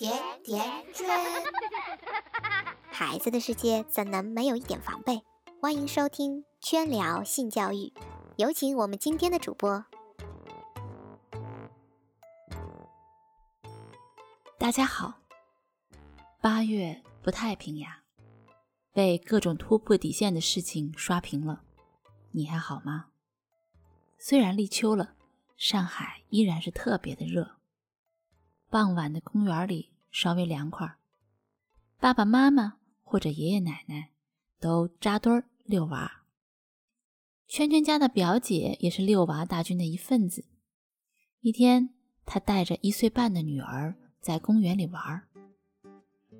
甜甜圈。孩子的世界怎能没有一点防备？欢迎收听圈聊性教育，有请我们今天的主播。大家好，八月不太平呀，被各种突破底线的事情刷屏了。你还好吗？虽然立秋了，上海依然是特别的热。傍晚的公园里稍微凉快，爸爸妈妈或者爷爷奶奶都扎堆儿遛娃。圈圈家的表姐也是遛娃大军的一份子。一天，她带着一岁半的女儿在公园里玩。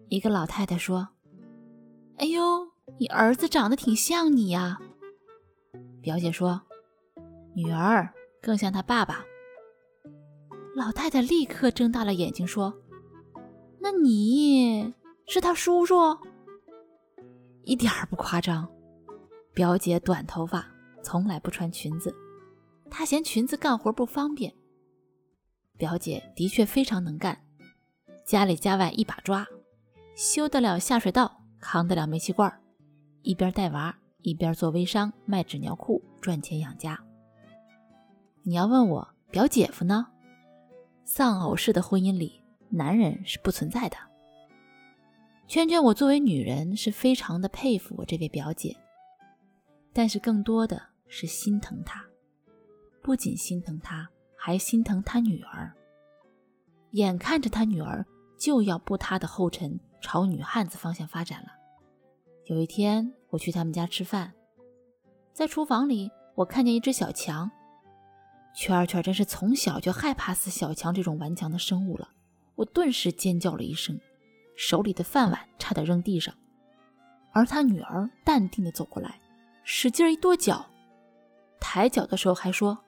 一个老太太说：“哎呦，你儿子长得挺像你呀。”表姐说：“女儿更像他爸爸。”老太太立刻睁大了眼睛说：“那你是他叔叔？”一点儿不夸张。表姐短头发，从来不穿裙子，她嫌裙子干活不方便。表姐的确非常能干，家里家外一把抓，修得了下水道，扛得了煤气罐，一边带娃。一边做微商卖纸尿裤赚钱养家。你要问我表姐夫呢？丧偶式的婚姻里，男人是不存在的。圈圈，我作为女人是非常的佩服我这位表姐，但是更多的是心疼她。不仅心疼她，还心疼她女儿。眼看着她女儿就要步她的后尘，朝女汉子方向发展了。有一天。我去他们家吃饭，在厨房里，我看见一只小强。圈圈真是从小就害怕死小强这种顽强的生物了。我顿时尖叫了一声，手里的饭碗差点扔地上。而他女儿淡定地走过来，使劲一跺脚，抬脚的时候还说：“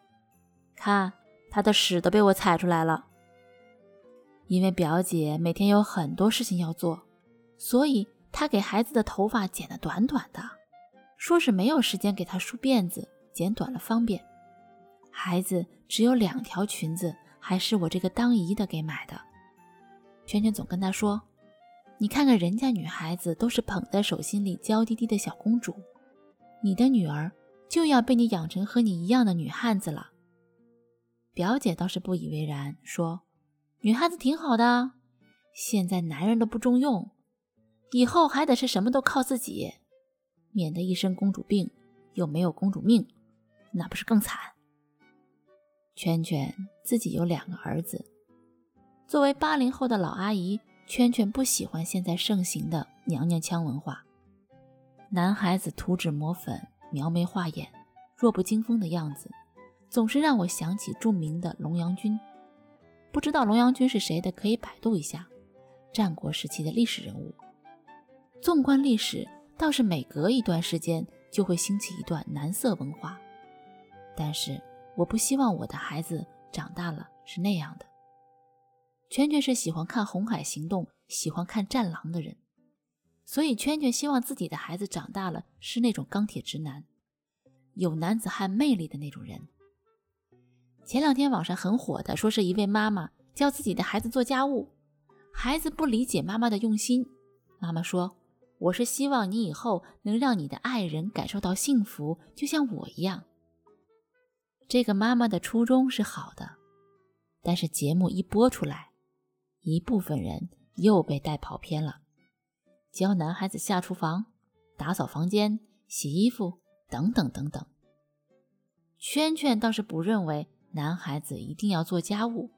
看，他的屎都被我踩出来了。”因为表姐每天有很多事情要做，所以。她给孩子的头发剪得短短的，说是没有时间给他梳辫子，剪短了方便。孩子只有两条裙子，还是我这个当姨的给买的。圈圈总跟他说：“你看看人家女孩子都是捧在手心里娇滴滴的小公主，你的女儿就要被你养成和你一样的女汉子了。”表姐倒是不以为然，说：“女汉子挺好的，现在男人都不中用。”以后还得是什么都靠自己，免得一身公主病，又没有公主命，那不是更惨？圈圈自己有两个儿子，作为八零后的老阿姨，圈圈不喜欢现在盛行的娘娘腔文化。男孩子涂脂抹粉、描眉画眼、弱不禁风的样子，总是让我想起著名的龙阳君。不知道龙阳君是谁的，可以百度一下，战国时期的历史人物。纵观历史，倒是每隔一段时间就会兴起一段男色文化，但是我不希望我的孩子长大了是那样的。圈圈是喜欢看《红海行动》、喜欢看《战狼》的人，所以圈圈希望自己的孩子长大了是那种钢铁直男，有男子汉魅力的那种人。前两天网上很火的，说是一位妈妈教自己的孩子做家务，孩子不理解妈妈的用心，妈妈说。我是希望你以后能让你的爱人感受到幸福，就像我一样。这个妈妈的初衷是好的，但是节目一播出来，一部分人又被带跑偏了，教男孩子下厨房、打扫房间、洗衣服等等等等。圈圈倒是不认为男孩子一定要做家务，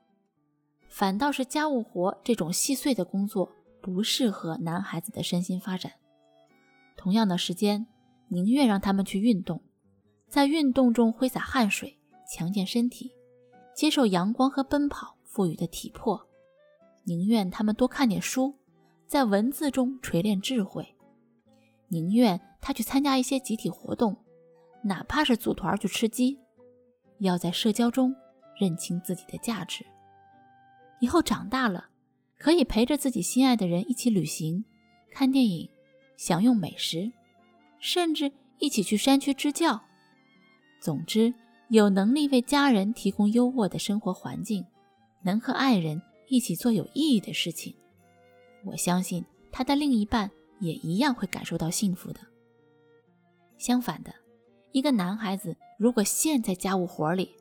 反倒是家务活这种细碎的工作。不适合男孩子的身心发展。同样的时间，宁愿让他们去运动，在运动中挥洒汗水，强健身体，接受阳光和奔跑赋予的体魄。宁愿他们多看点书，在文字中锤炼智慧。宁愿他去参加一些集体活动，哪怕是组团去吃鸡。要在社交中认清自己的价值。以后长大了。可以陪着自己心爱的人一起旅行、看电影、享用美食，甚至一起去山区支教。总之，有能力为家人提供优渥的生活环境，能和爱人一起做有意义的事情，我相信他的另一半也一样会感受到幸福的。相反的，一个男孩子如果陷在家务活里，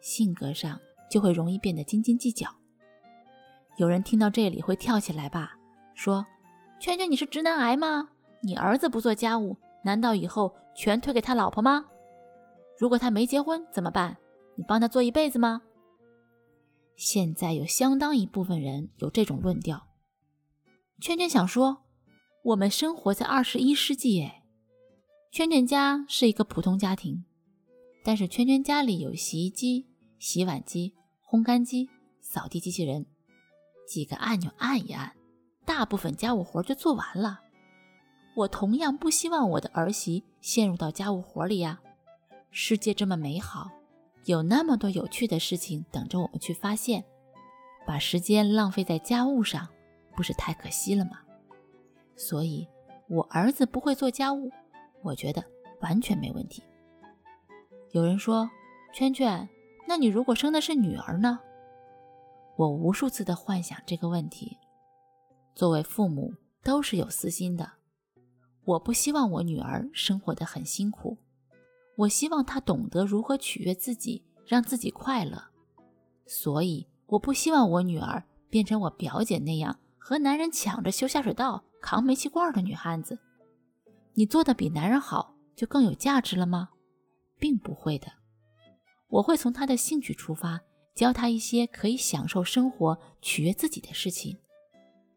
性格上就会容易变得斤斤计较。有人听到这里会跳起来吧，说：“圈圈，你是直男癌吗？你儿子不做家务，难道以后全推给他老婆吗？如果他没结婚怎么办？你帮他做一辈子吗？”现在有相当一部分人有这种论调。圈圈想说，我们生活在二十一世纪，哎，圈圈家是一个普通家庭，但是圈圈家里有洗衣机、洗碗机、烘干机、扫地机器人，几个按钮按一按，大部分家务活就做完了。我同样不希望我的儿媳陷入到家务活里呀。世界这么美好。有那么多有趣的事情等着我们去发现，把时间浪费在家务上，不是太可惜了吗？所以，我儿子不会做家务，我觉得完全没问题。有人说：“圈圈，那你如果生的是女儿呢？”我无数次的幻想这个问题。作为父母都是有私心的，我不希望我女儿生活的很辛苦。我希望他懂得如何取悦自己，让自己快乐。所以，我不希望我女儿变成我表姐那样和男人抢着修下水道、扛煤气罐的女汉子。你做的比男人好，就更有价值了吗？并不会的。我会从他的兴趣出发，教他一些可以享受生活、取悦自己的事情，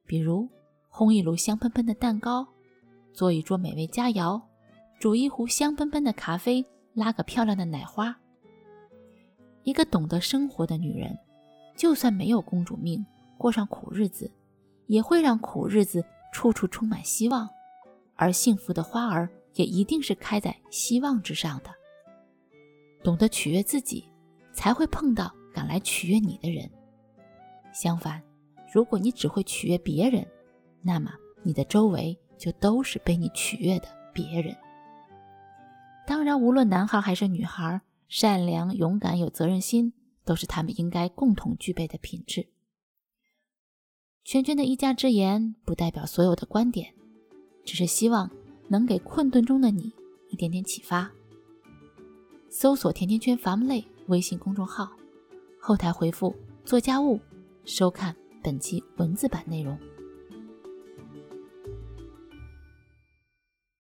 比如烘一炉香喷喷的蛋糕，做一桌美味佳肴。煮一壶香喷喷的咖啡，拉个漂亮的奶花。一个懂得生活的女人，就算没有公主命，过上苦日子，也会让苦日子处处充满希望，而幸福的花儿也一定是开在希望之上的。懂得取悦自己，才会碰到敢来取悦你的人。相反，如果你只会取悦别人，那么你的周围就都是被你取悦的别人。当然，无论男孩还是女孩，善良、勇敢、有责任心，都是他们应该共同具备的品质。圈圈的一家之言，不代表所有的观点，只是希望能给困顿中的你一点点启发。搜索“甜甜圈伐木累”微信公众号，后台回复“做家务”，收看本期文字版内容。